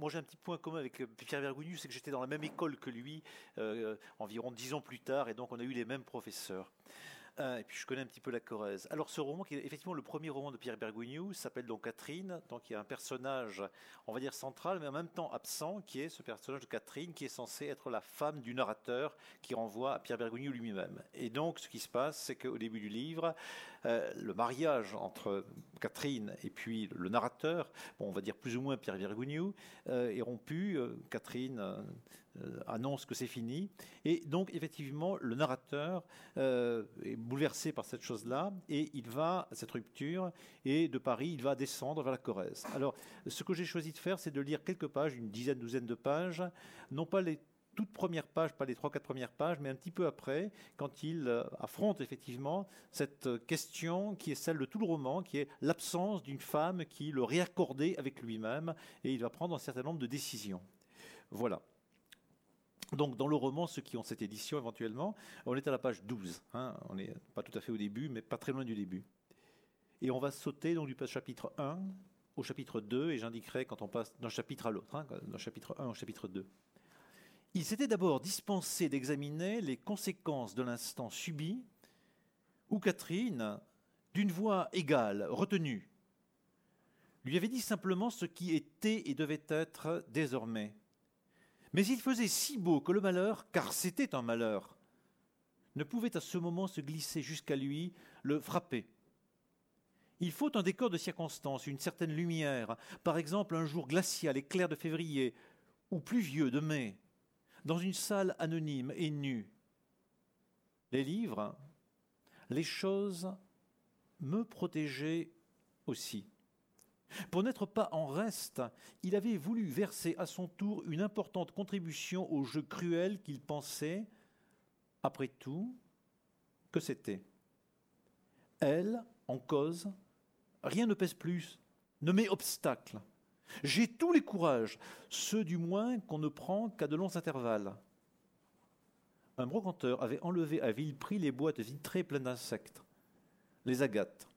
Moi, j'ai un petit point commun avec Pierre Vergougnou, c'est que j'étais dans la même école que lui, environ dix ans plus tard, et donc on a eu les mêmes professeurs. Euh, et puis je connais un petit peu la Corrèze. Alors ce roman, qui est effectivement le premier roman de Pierre Bergogneau, s'appelle donc Catherine. Donc il y a un personnage, on va dire central, mais en même temps absent, qui est ce personnage de Catherine, qui est censé être la femme du narrateur, qui renvoie à Pierre Bergogneau lui-même. Et donc ce qui se passe, c'est qu'au début du livre, euh, le mariage entre Catherine et puis le narrateur, bon, on va dire plus ou moins Pierre Bergogneau, euh, est rompu. Catherine euh, annonce que c'est fini. Et donc, effectivement, le narrateur euh, est bouleversé par cette chose-là et il va, à cette rupture, et de Paris, il va descendre vers la Corrèze. Alors, ce que j'ai choisi de faire, c'est de lire quelques pages, une dizaine, douzaine de pages, non pas les toutes premières pages, pas les trois, quatre premières pages, mais un petit peu après, quand il euh, affronte effectivement cette question qui est celle de tout le roman, qui est l'absence d'une femme qui le réaccordait avec lui-même, et il va prendre un certain nombre de décisions. Voilà. Donc, dans le roman, ceux qui ont cette édition éventuellement, on est à la page 12. Hein. on n'est pas tout à fait au début, mais pas très loin du début. Et on va sauter donc, du chapitre 1 au chapitre 2, et j'indiquerai quand on passe d'un chapitre à l'autre, hein, d'un chapitre 1 au chapitre 2. Il s'était d'abord dispensé d'examiner les conséquences de l'instant subi, où Catherine, d'une voix égale, retenue, lui avait dit simplement ce qui était et devait être désormais. Mais il faisait si beau que le malheur, car c'était un malheur, ne pouvait à ce moment se glisser jusqu'à lui, le frapper. Il faut un décor de circonstance, une certaine lumière, par exemple un jour glacial et clair de février, ou pluvieux de mai, dans une salle anonyme et nue. Les livres, les choses me protégeaient aussi. Pour n'être pas en reste, il avait voulu verser à son tour une importante contribution au jeu cruel qu'il pensait, après tout, que c'était. Elle, en cause, rien ne pèse plus, ne met obstacle. J'ai tous les courages, ceux du moins qu'on ne prend qu'à de longs intervalles. Un brocanteur avait enlevé à vil prix les boîtes vitrées pleines d'insectes, les agates.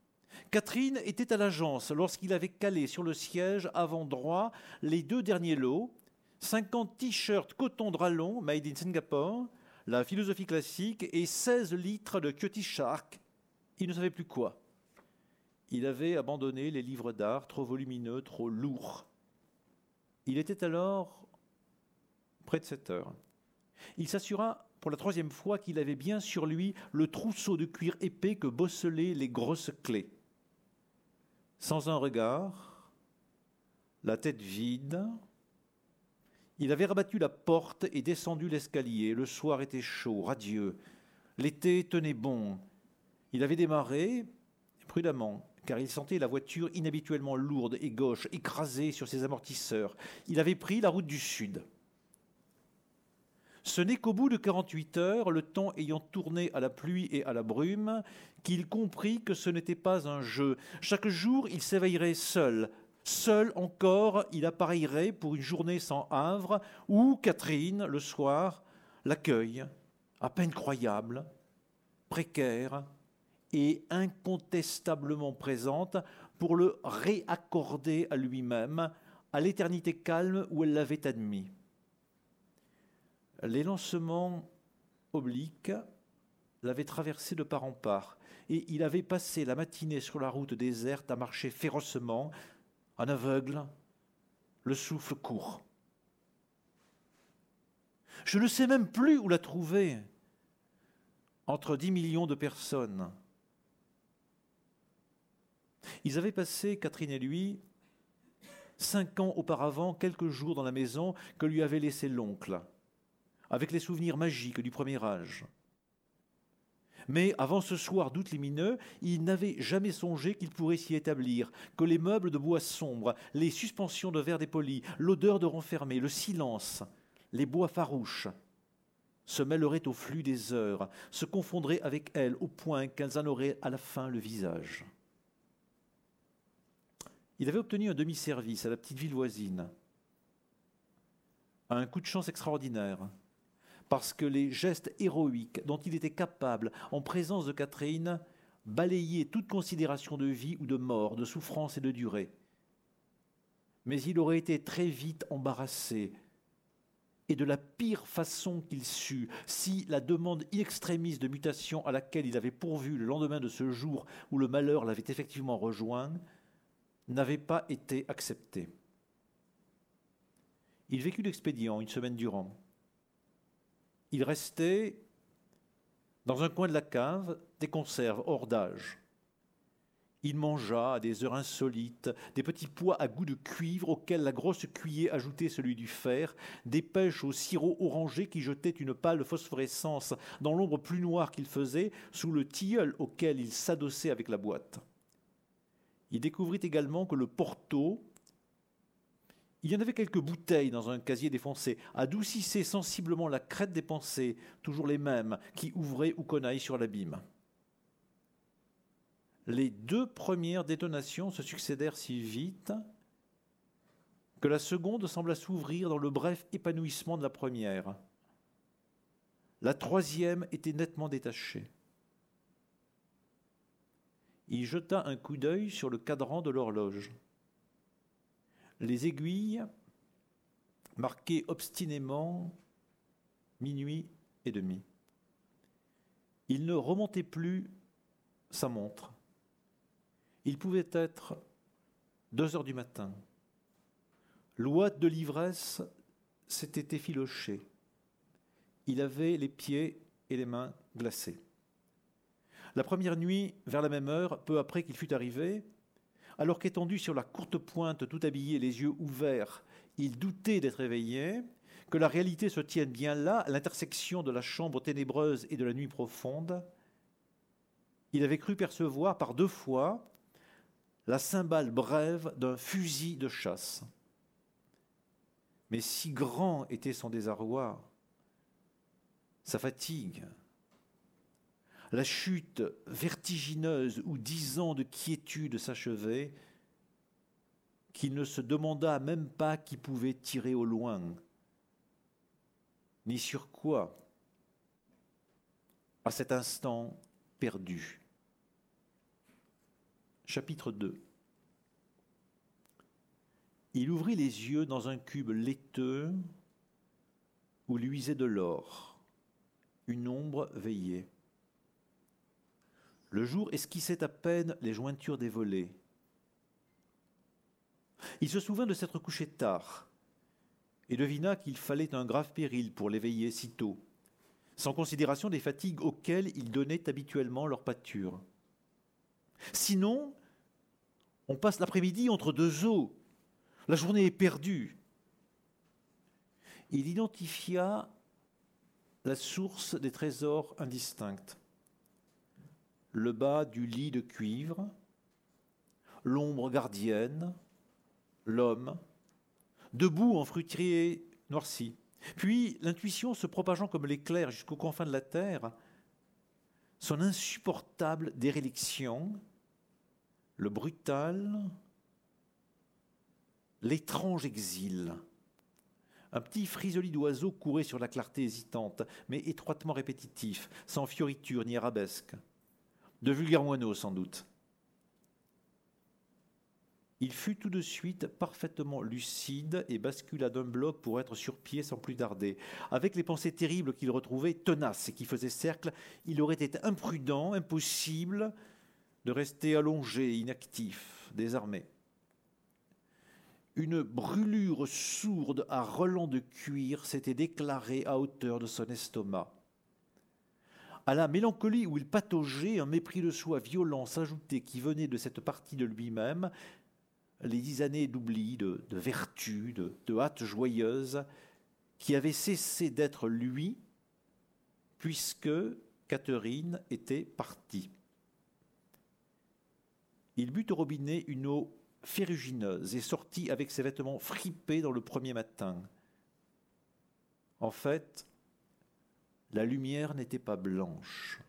Catherine était à l'agence lorsqu'il avait calé sur le siège avant droit les deux derniers lots, 50 t-shirts coton dralon made in Singapore, la philosophie classique et 16 litres de Cutie Shark. Il ne savait plus quoi. Il avait abandonné les livres d'art trop volumineux, trop lourds. Il était alors près de 7 heures. Il s'assura pour la troisième fois qu'il avait bien sur lui le trousseau de cuir épais que bosselaient les grosses clés sans un regard, la tête vide. Il avait rabattu la porte et descendu l'escalier. Le soir était chaud, radieux. L'été tenait bon. Il avait démarré prudemment, car il sentait la voiture inhabituellement lourde et gauche, écrasée sur ses amortisseurs. Il avait pris la route du sud. Ce n'est qu'au bout de 48 heures, le temps ayant tourné à la pluie et à la brume, qu'il comprit que ce n'était pas un jeu. Chaque jour, il s'éveillerait seul. Seul encore, il appareillerait pour une journée sans havre, où Catherine, le soir, l'accueille, à peine croyable, précaire et incontestablement présente pour le réaccorder à lui-même, à l'éternité calme où elle l'avait admis. Les lancements obliques l'avaient traversé de part en part, et il avait passé la matinée sur la route déserte à marcher férocement, en aveugle, le souffle court. Je ne sais même plus où la trouver entre dix millions de personnes. Ils avaient passé, Catherine et lui, cinq ans auparavant, quelques jours dans la maison que lui avait laissée l'oncle avec les souvenirs magiques du premier âge. Mais avant ce soir d'août lumineux, il n'avait jamais songé qu'il pourrait s'y établir, que les meubles de bois sombre, les suspensions de verre dépoli, l'odeur de renfermé, le silence, les bois farouches, se mêleraient au flux des heures, se confondraient avec elles au point qu'elles en auraient à la fin le visage. Il avait obtenu un demi-service à la petite ville voisine, un coup de chance extraordinaire parce que les gestes héroïques dont il était capable en présence de Catherine balayaient toute considération de vie ou de mort, de souffrance et de durée. mais il aurait été très vite embarrassé, et de la pire façon qu'il sut, si la demande in extremis de mutation à laquelle il avait pourvu le lendemain de ce jour où le malheur l'avait effectivement rejoint n'avait pas été acceptée. Il vécut l'expédient une semaine durant. Il restait dans un coin de la cave des conserves hors d'âge. Il mangea à des heures insolites des petits pois à goût de cuivre auxquels la grosse cuillère ajoutait celui du fer, des pêches au sirop orangé qui jetaient une pâle phosphorescence dans l'ombre plus noire qu'il faisait sous le tilleul auquel il s'adossait avec la boîte. Il découvrit également que le porto, il y en avait quelques bouteilles dans un casier défoncé, adoucissait sensiblement la crête des pensées, toujours les mêmes, qui ouvraient ou conaille sur l'abîme les deux premières détonations se succédèrent si vite que la seconde sembla s'ouvrir dans le bref épanouissement de la première. La troisième était nettement détachée. Il jeta un coup d'œil sur le cadran de l'horloge. Les aiguilles marquaient obstinément minuit et demi. Il ne remontait plus sa montre. Il pouvait être deux heures du matin. L'ouate de l'ivresse s'était effilochée. Il avait les pieds et les mains glacés. La première nuit, vers la même heure, peu après qu'il fût arrivé, alors qu'étendu sur la courte pointe, tout habillé, les yeux ouverts, il doutait d'être éveillé, que la réalité se tienne bien là, à l'intersection de la chambre ténébreuse et de la nuit profonde, il avait cru percevoir par deux fois la cymbale brève d'un fusil de chasse. Mais si grand était son désarroi, sa fatigue, la chute vertigineuse où dix ans de quiétude s'achevaient, qu'il ne se demanda même pas qui pouvait tirer au loin, ni sur quoi, à cet instant perdu. Chapitre 2 Il ouvrit les yeux dans un cube laiteux où luisait de l'or. Une ombre veillait. Le jour esquissait à peine les jointures des volets. Il se souvint de s'être couché tard et devina qu'il fallait un grave péril pour l'éveiller si tôt, sans considération des fatigues auxquelles il donnait habituellement leur pâture. Sinon, on passe l'après-midi entre deux eaux. La journée est perdue. Il identifia la source des trésors indistincts. Le bas du lit de cuivre, l'ombre gardienne, l'homme, debout en fruitier noirci. Puis l'intuition se propageant comme l'éclair jusqu'aux confins de la terre, son insupportable déréliction, le brutal, l'étrange exil. Un petit frisoli d'oiseau courait sur la clarté hésitante, mais étroitement répétitif, sans fioriture ni arabesque. De vulgaires moineaux, sans doute. Il fut tout de suite parfaitement lucide et bascula d'un bloc pour être sur pied sans plus tarder. Avec les pensées terribles qu'il retrouvait, tenaces et qui faisaient cercle, il aurait été imprudent, impossible de rester allongé, inactif, désarmé. Une brûlure sourde à relents de cuir s'était déclarée à hauteur de son estomac. À la mélancolie où il pataugeait, un mépris de soi violent s'ajoutait qui venait de cette partie de lui-même, les dix années d'oubli, de, vertu, de, de hâte joyeuse, qui avaient cessé d'être lui, puisque Catherine était partie. Il but au robinet une eau ferrugineuse et sortit avec ses vêtements fripés dans le premier matin. En fait, la lumière n'était pas blanche,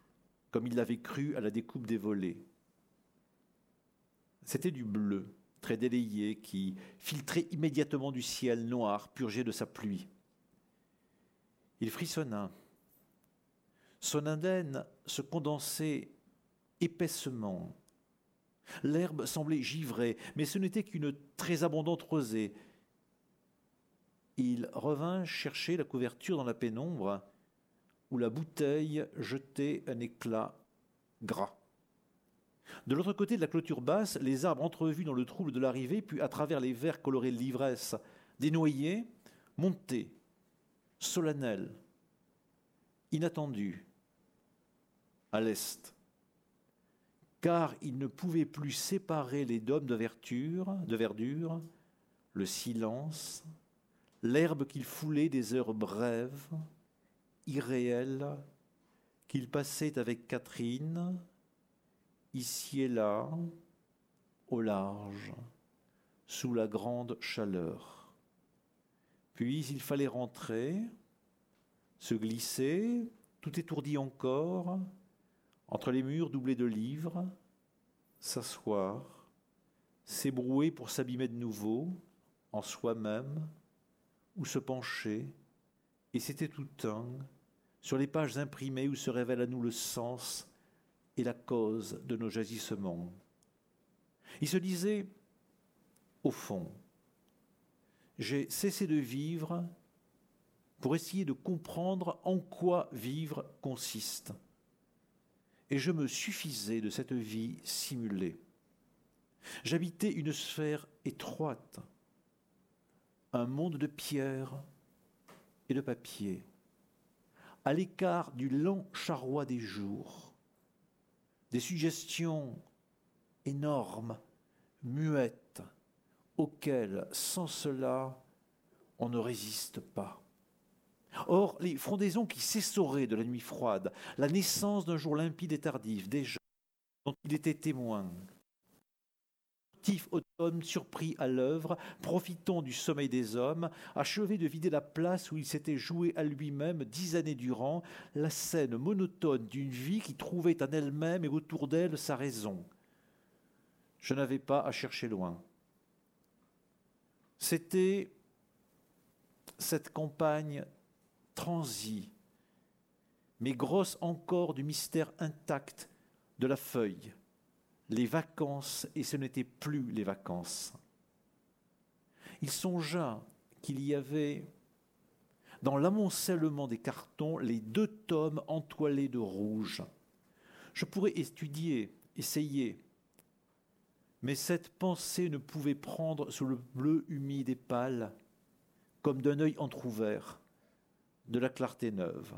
comme il l'avait cru à la découpe des volets. C'était du bleu, très délayé, qui filtrait immédiatement du ciel noir purgé de sa pluie. Il frissonna. Son indenne se condensait épaissement L'herbe semblait givrée, mais ce n'était qu'une très abondante rosée. Il revint chercher la couverture dans la pénombre, où la bouteille jetait un éclat gras. De l'autre côté de la clôture basse, les arbres entrevus dans le trouble de l'arrivée, puis à travers les verres colorés de l'ivresse, des noyers, montaient, solennels, inattendus, à l'est car il ne pouvait plus séparer les dômes de de verdure le silence, l'herbe qu'il foulait des heures brèves, irréelles, qu'il passait avec Catherine, ici et là, au large, sous la grande chaleur. Puis il fallait rentrer, se glisser, tout étourdi encore, entre les murs doublés de livres, s'asseoir, s'ébrouer pour s'abîmer de nouveau en soi-même, ou se pencher, et c'était tout un, sur les pages imprimées où se révèle à nous le sens et la cause de nos jagissements. Il se disait, au fond, j'ai cessé de vivre pour essayer de comprendre en quoi vivre consiste et je me suffisais de cette vie simulée. J'habitais une sphère étroite, un monde de pierre et de papier, à l'écart du lent charroi des jours, des suggestions énormes, muettes, auxquelles, sans cela, on ne résiste pas. Or, les frondaisons qui s'essoraient de la nuit froide, la naissance d'un jour limpide et tardif, déjà, dont il était témoin, automne surpris à l'œuvre, profitant du sommeil des hommes, achevé de vider la place où il s'était joué à lui-même dix années durant, la scène monotone d'une vie qui trouvait en elle-même et autour d'elle sa raison. Je n'avais pas à chercher loin. C'était cette campagne transi, mais grosse encore du mystère intact de la feuille, les vacances, et ce n'était plus les vacances. Il songea qu'il y avait dans l'amoncellement des cartons les deux tomes entoilés de rouge. Je pourrais étudier, essayer, mais cette pensée ne pouvait prendre sous le bleu humide et pâle, comme d'un œil entr'ouvert de la clarté neuve.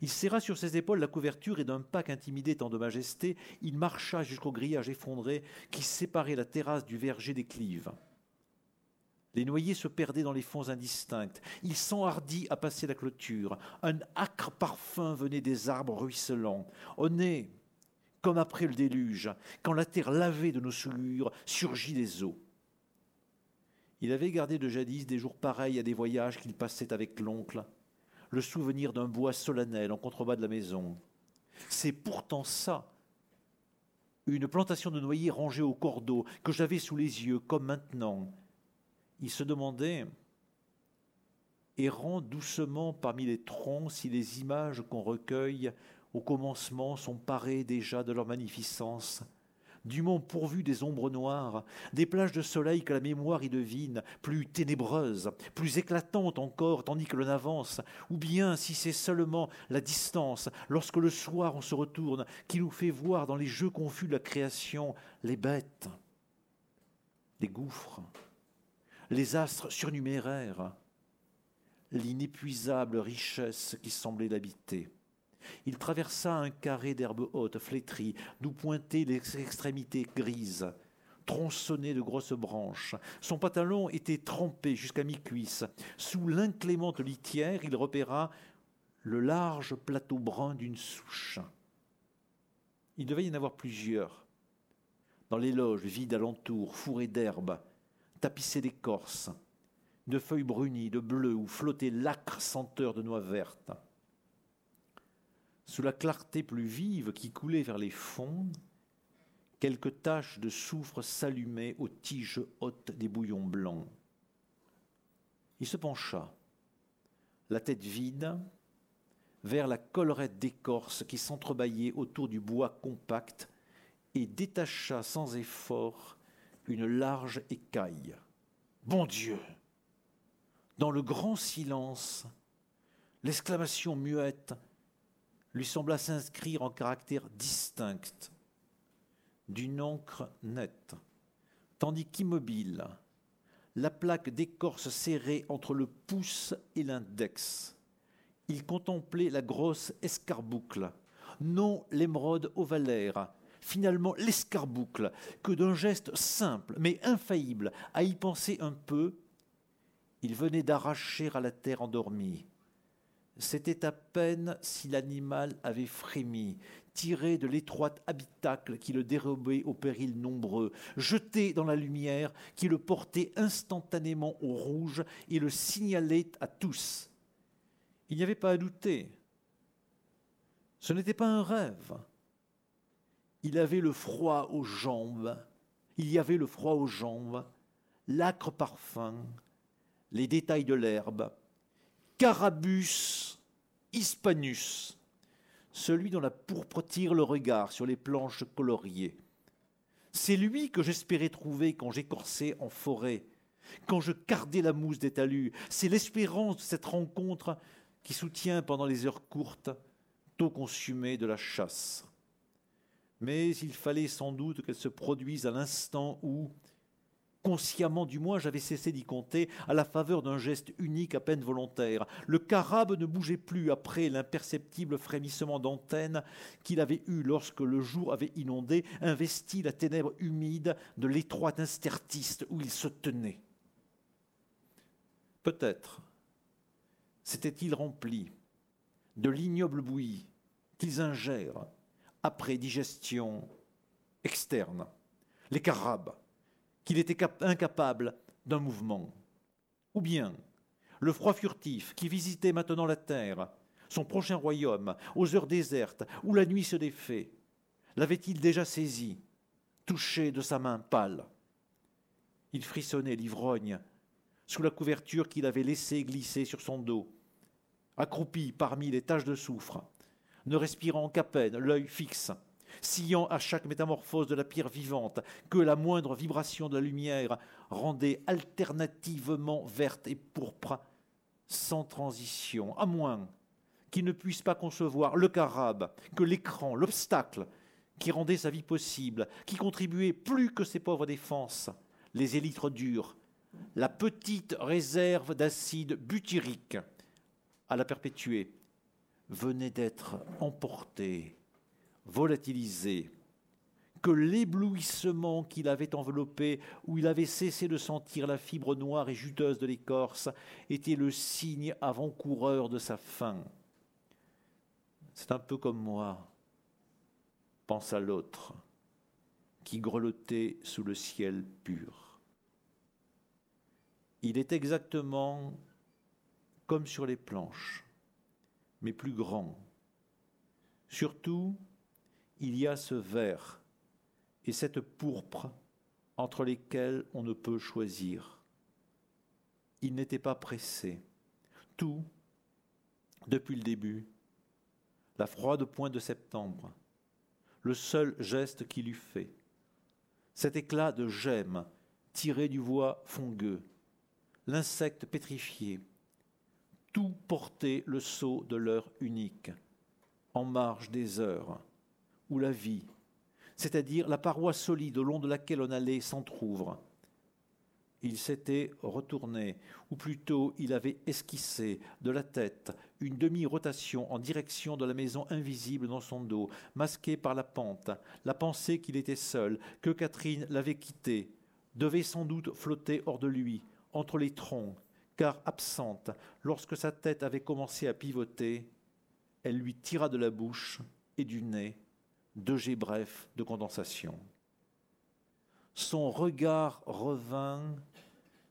Il serra sur ses épaules la couverture et d'un pas intimidé tant de majesté, il marcha jusqu'au grillage effondré qui séparait la terrasse du verger des clives. Les noyers se perdaient dans les fonds indistincts. Il s'enhardit à passer la clôture. Un âcre parfum venait des arbres ruisselants. Au nez, comme après le déluge, quand la terre lavée de nos souillures surgit des eaux. Il avait gardé de jadis des jours pareils à des voyages qu'il passait avec l'oncle, le souvenir d'un bois solennel en contrebas de la maison. C'est pourtant ça, une plantation de noyers rangée au cordeau, que j'avais sous les yeux, comme maintenant. Il se demandait, errant doucement parmi les troncs, si les images qu'on recueille au commencement sont parées déjà de leur magnificence du monde pourvu des ombres noires, des plages de soleil que la mémoire y devine, plus ténébreuses, plus éclatantes encore tandis que l'on avance, ou bien si c'est seulement la distance, lorsque le soir on se retourne, qui nous fait voir dans les jeux confus de la création les bêtes, les gouffres, les astres surnuméraires, l'inépuisable richesse qui semblait l'habiter. Il traversa un carré d'herbe haute, flétrie, d'où pointaient les extrémités grises, tronçonnées de grosses branches. Son pantalon était trempé jusqu'à mi-cuisse. Sous l'inclémente litière, il repéra le large plateau brun d'une souche. Il devait y en avoir plusieurs. Dans les loges vides alentour, fourrées d'herbes, tapissées d'écorce, de feuilles brunies, de bleu, où flottait l'âcre senteur de noix vertes. Sous la clarté plus vive qui coulait vers les fonds, quelques taches de soufre s'allumaient aux tiges hautes des bouillons blancs. Il se pencha, la tête vide, vers la collerette d'écorce qui s'entrebâillait autour du bois compact et détacha sans effort une large écaille. Bon Dieu Dans le grand silence, l'exclamation muette lui sembla s'inscrire en caractère distinct d'une encre nette, tandis qu'immobile, la plaque d'écorce serrée entre le pouce et l'index, il contemplait la grosse escarboucle, non l'émeraude ovalaire, finalement l'escarboucle, que d'un geste simple mais infaillible, à y penser un peu, il venait d'arracher à la terre endormie. C'était à peine si l'animal avait frémi, tiré de l'étroit habitacle qui le dérobait aux périls nombreux, jeté dans la lumière qui le portait instantanément au rouge et le signalait à tous. Il n'y avait pas à douter. Ce n'était pas un rêve. Il avait le froid aux jambes, il y avait le froid aux jambes, l'âcre parfum, les détails de l'herbe, Carabus hispanus, celui dont la pourpre tire le regard sur les planches coloriées. C'est lui que j'espérais trouver quand j'écorçais en forêt, quand je cardais la mousse des talus. C'est l'espérance de cette rencontre qui soutient pendant les heures courtes, tôt consumées de la chasse mais il fallait sans doute qu'elle se produise à l'instant où, consciemment du moins, j'avais cessé d'y compter, à la faveur d'un geste unique à peine volontaire. Le carabe ne bougeait plus après l'imperceptible frémissement d'antenne qu'il avait eu lorsque le jour avait inondé, investi la ténèbre humide de l'étroit interstice où il se tenait. Peut-être s'était-il rempli de l'ignoble bouillie qu'ils ingèrent après digestion externe, les carabes, qu'il était incapable d'un mouvement, ou bien le froid furtif qui visitait maintenant la terre, son prochain royaume, aux heures désertes, où la nuit se défait, l'avait-il déjà saisi, touché de sa main pâle? Il frissonnait l'ivrogne sous la couverture qu'il avait laissée glisser sur son dos, accroupi parmi les taches de soufre, ne respirant qu'à peine, l'œil fixe, sillant à chaque métamorphose de la pierre vivante, que la moindre vibration de la lumière rendait alternativement verte et pourpre, sans transition, à moins qu'il ne puisse pas concevoir le carabe, que l'écran, l'obstacle qui rendait sa vie possible, qui contribuait plus que ses pauvres défenses, les élytres durs, la petite réserve d'acide butyrique, à la perpétuer, venait d'être emporté, volatilisé, que l'éblouissement qu'il avait enveloppé, où il avait cessé de sentir la fibre noire et juteuse de l'écorce, était le signe avant-coureur de sa fin. C'est un peu comme moi, pensa l'autre, qui grelottait sous le ciel pur. Il est exactement comme sur les planches mais plus grand. Surtout, il y a ce vert et cette pourpre entre lesquels on ne peut choisir. Il n'était pas pressé. Tout, depuis le début, la froide pointe de septembre, le seul geste qu'il eût fait, cet éclat de gemme tiré du voie fongueux, l'insecte pétrifié, tout portait le sceau de l'heure unique, en marge des heures, où la vie, c'est-à-dire la paroi solide au long de laquelle on allait, s'entr'ouvre. Il s'était retourné, ou plutôt il avait esquissé de la tête une demi-rotation en direction de la maison invisible dans son dos, masquée par la pente, la pensée qu'il était seul, que Catherine l'avait quitté, devait sans doute flotter hors de lui, entre les troncs, car absente, lorsque sa tête avait commencé à pivoter, elle lui tira de la bouche et du nez deux jets brefs de condensation. Son regard revint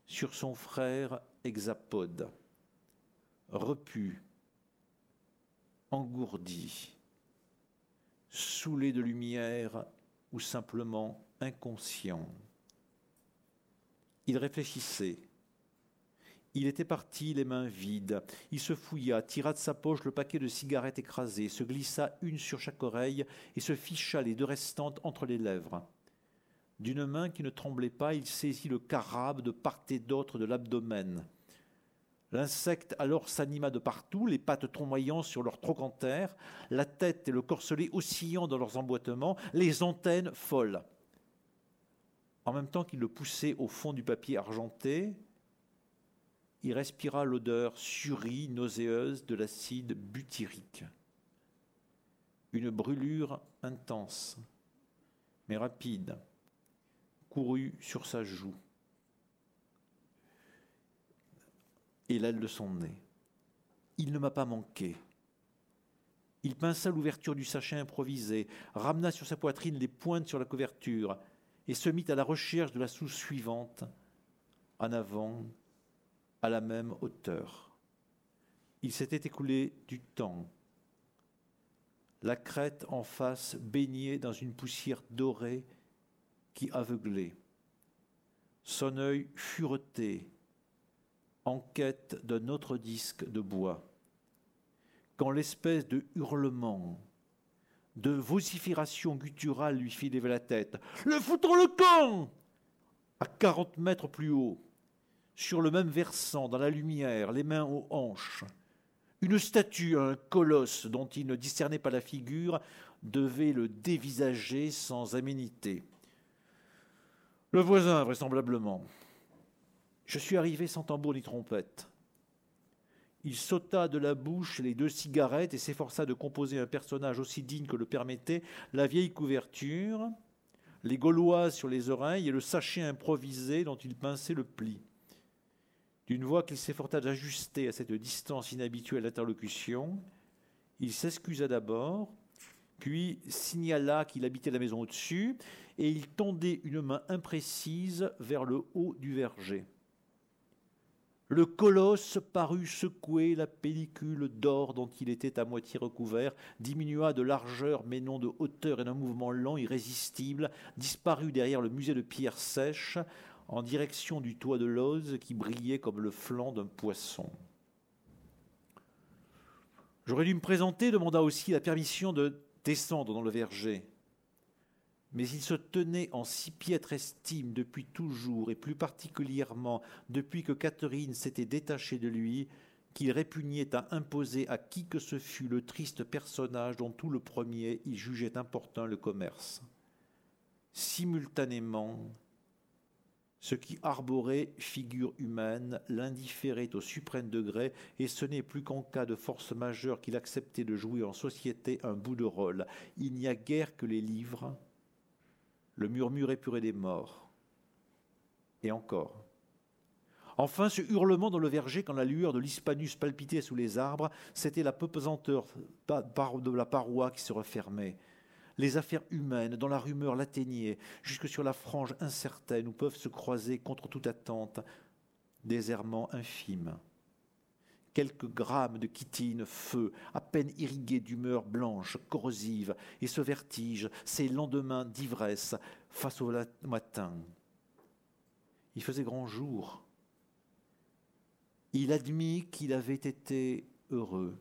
sur son frère hexapode, repu, engourdi, saoulé de lumière ou simplement inconscient. Il réfléchissait Il était parti les mains vides. Il se fouilla, tira de sa poche le paquet de cigarettes écrasées, se glissa une sur chaque oreille et se ficha les deux restantes entre les lèvres. D'une main qui ne tremblait pas, il saisit le carabe de part et d'autre de l'abdomen. L'insecte alors s'anima de partout, les pattes tournoyant sur leurs trochantères, la tête et le corselet oscillant dans leurs emboîtements, les antennes folles. En même temps qu'il le poussait au fond du papier argenté, il respira l'odeur surie, nauséeuse de l'acide butyrique. Une brûlure intense, mais rapide, courut sur sa joue et l'aile de son nez. Il ne m'a pas manqué. Il pinça l'ouverture du sachet improvisé, ramena sur sa poitrine les pointes sur la couverture et se mit à la recherche de la souche suivante, en avant, à la même hauteur. Il s'était écoulé du temps. La crête en face baignait dans une poussière dorée qui aveuglait. Son œil fureté, en quête d'un autre disque de bois. Quand l'espèce de hurlement, de vocifération gutturale lui fit lever la tête. Le foutre le camp À quarante mètres plus haut, sur le même versant, dans la lumière, les mains aux hanches. Une statue, un colosse dont il ne discernait pas la figure, devait le dévisager sans aménité. Le voisin, vraisemblablement. Je suis arrivé sans tambour ni trompette. Il sauta de la bouche les deux cigarettes et s'efforça de composer un personnage aussi digne que le permettait la vieille couverture, les gauloises sur les oreilles et le sachet improvisé dont il pinçait le pli. D'une voix qu'il s'efforça d'ajuster à cette distance inhabituelle d'interlocution, il s'excusa d'abord, puis signala qu'il habitait la maison au-dessus, et il tendait une main imprécise vers le haut du verger. Le colosse parut secouer la pellicule d'or dont il était à moitié recouvert, diminua de largeur mais non de hauteur et d'un mouvement lent, irrésistible, disparut derrière le musée de pierres sèches, en direction du toit de l'ose qui brillait comme le flanc d'un poisson. J'aurais dû me présenter, demanda aussi la permission de descendre dans le verger. Mais il se tenait en si piètre estime depuis toujours, et plus particulièrement depuis que Catherine s'était détachée de lui, qu'il répugnait à imposer à qui que ce fût le triste personnage dont tout le premier y jugeait important le commerce. Simultanément, ce qui arborait figure humaine l'indifférait au suprême degré, et ce n'est plus qu'en cas de force majeure qu'il acceptait de jouer en société un bout de rôle. Il n'y a guère que les livres, le murmure épuré des morts. Et encore. Enfin, ce hurlement dans le verger quand la lueur de l'Hispanus palpitait sous les arbres, c'était la pesanteur de la paroi qui se refermait les affaires humaines dont la rumeur l'atteignait, jusque sur la frange incertaine où peuvent se croiser contre toute attente des errements infimes. Quelques grammes de chitine, feu, à peine irrigués d'humeur blanche, corrosive, et ce vertige, ces lendemains d'ivresse face au matin. Il faisait grand jour. Il admit qu'il avait été heureux,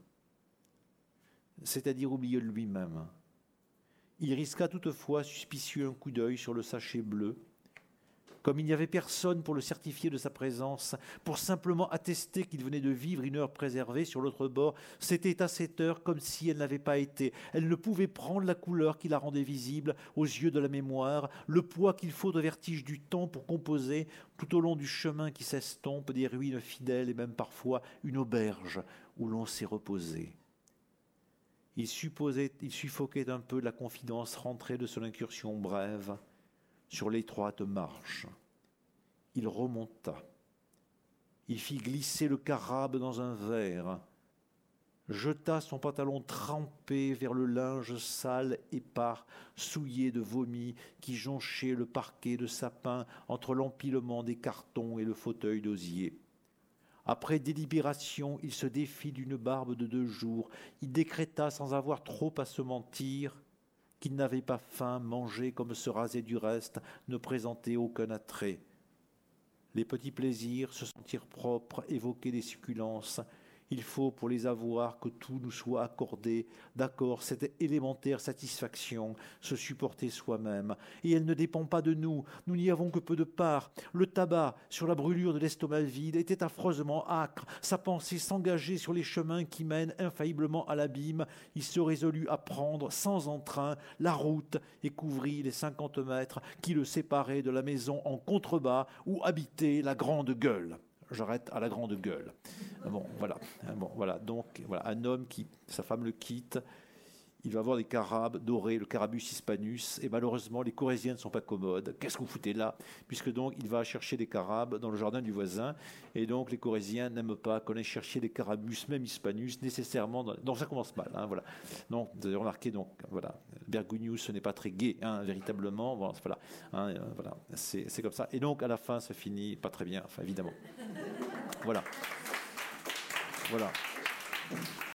c'est-à-dire oublié lui-même. Il risqua toutefois suspicieux un coup d'œil sur le sachet bleu. Comme il n'y avait personne pour le certifier de sa présence, pour simplement attester qu'il venait de vivre une heure préservée sur l'autre bord, c'était à cette heure comme si elle n'avait pas été. Elle ne pouvait prendre la couleur qui la rendait visible aux yeux de la mémoire, le poids qu'il faut au vertige du temps pour composer tout au long du chemin qui s'estompe des ruines fidèles et même parfois une auberge où l'on s'est reposé. Il, supposait, il suffoquait un peu la confidence rentrée de son incursion brève sur l'étroite marche. Il remonta. Il fit glisser le carabe dans un verre, jeta son pantalon trempé vers le linge sale, épars, souillé de vomi qui jonchait le parquet de sapin entre l'empilement des cartons et le fauteuil d'osier. Après délibération, il se défit d'une barbe de deux jours. Il décréta, sans avoir trop à se mentir, qu'il n'avait pas faim, manger comme se raser du reste ne présentait aucun attrait. les petits plaisirs, se sentir propre, évoquer des succulences, il faut pour les avoir que tout nous soit accordé, d'accord, cette élémentaire satisfaction, se supporter soi-même. Et elle ne dépend pas de nous, nous n'y avons que peu de part. Le tabac sur la brûlure de l'estomac vide était affreusement âcre, sa pensée s'engageait sur les chemins qui mènent infailliblement à l'abîme. Il se résolut à prendre sans entrain la route et couvrit les cinquante mètres qui le séparaient de la maison en contrebas où habitait la grande gueule j'arrête à la grande gueule. Bon, voilà. Bon, voilà. Donc, voilà, un homme qui, sa femme le quitte, il va avoir des carabes dorés, le carabus hispanus, et malheureusement, les Corésiens ne sont pas commodes. Qu'est-ce que vous foutez là? Puisque donc, il va chercher des carabes dans le jardin du voisin, et donc les Corésiens n'aiment pas qu'on aille chercher des carabus, même hispanus, nécessairement. Donc ça commence mal, hein, voilà. Donc, vous avez remarqué, donc, voilà, Bergunius, ce n'est pas très gai, hein, véritablement. Hein, euh, voilà c'est comme ça. Et donc, à la fin, ça finit pas très bien, évidemment. Voilà. Voilà.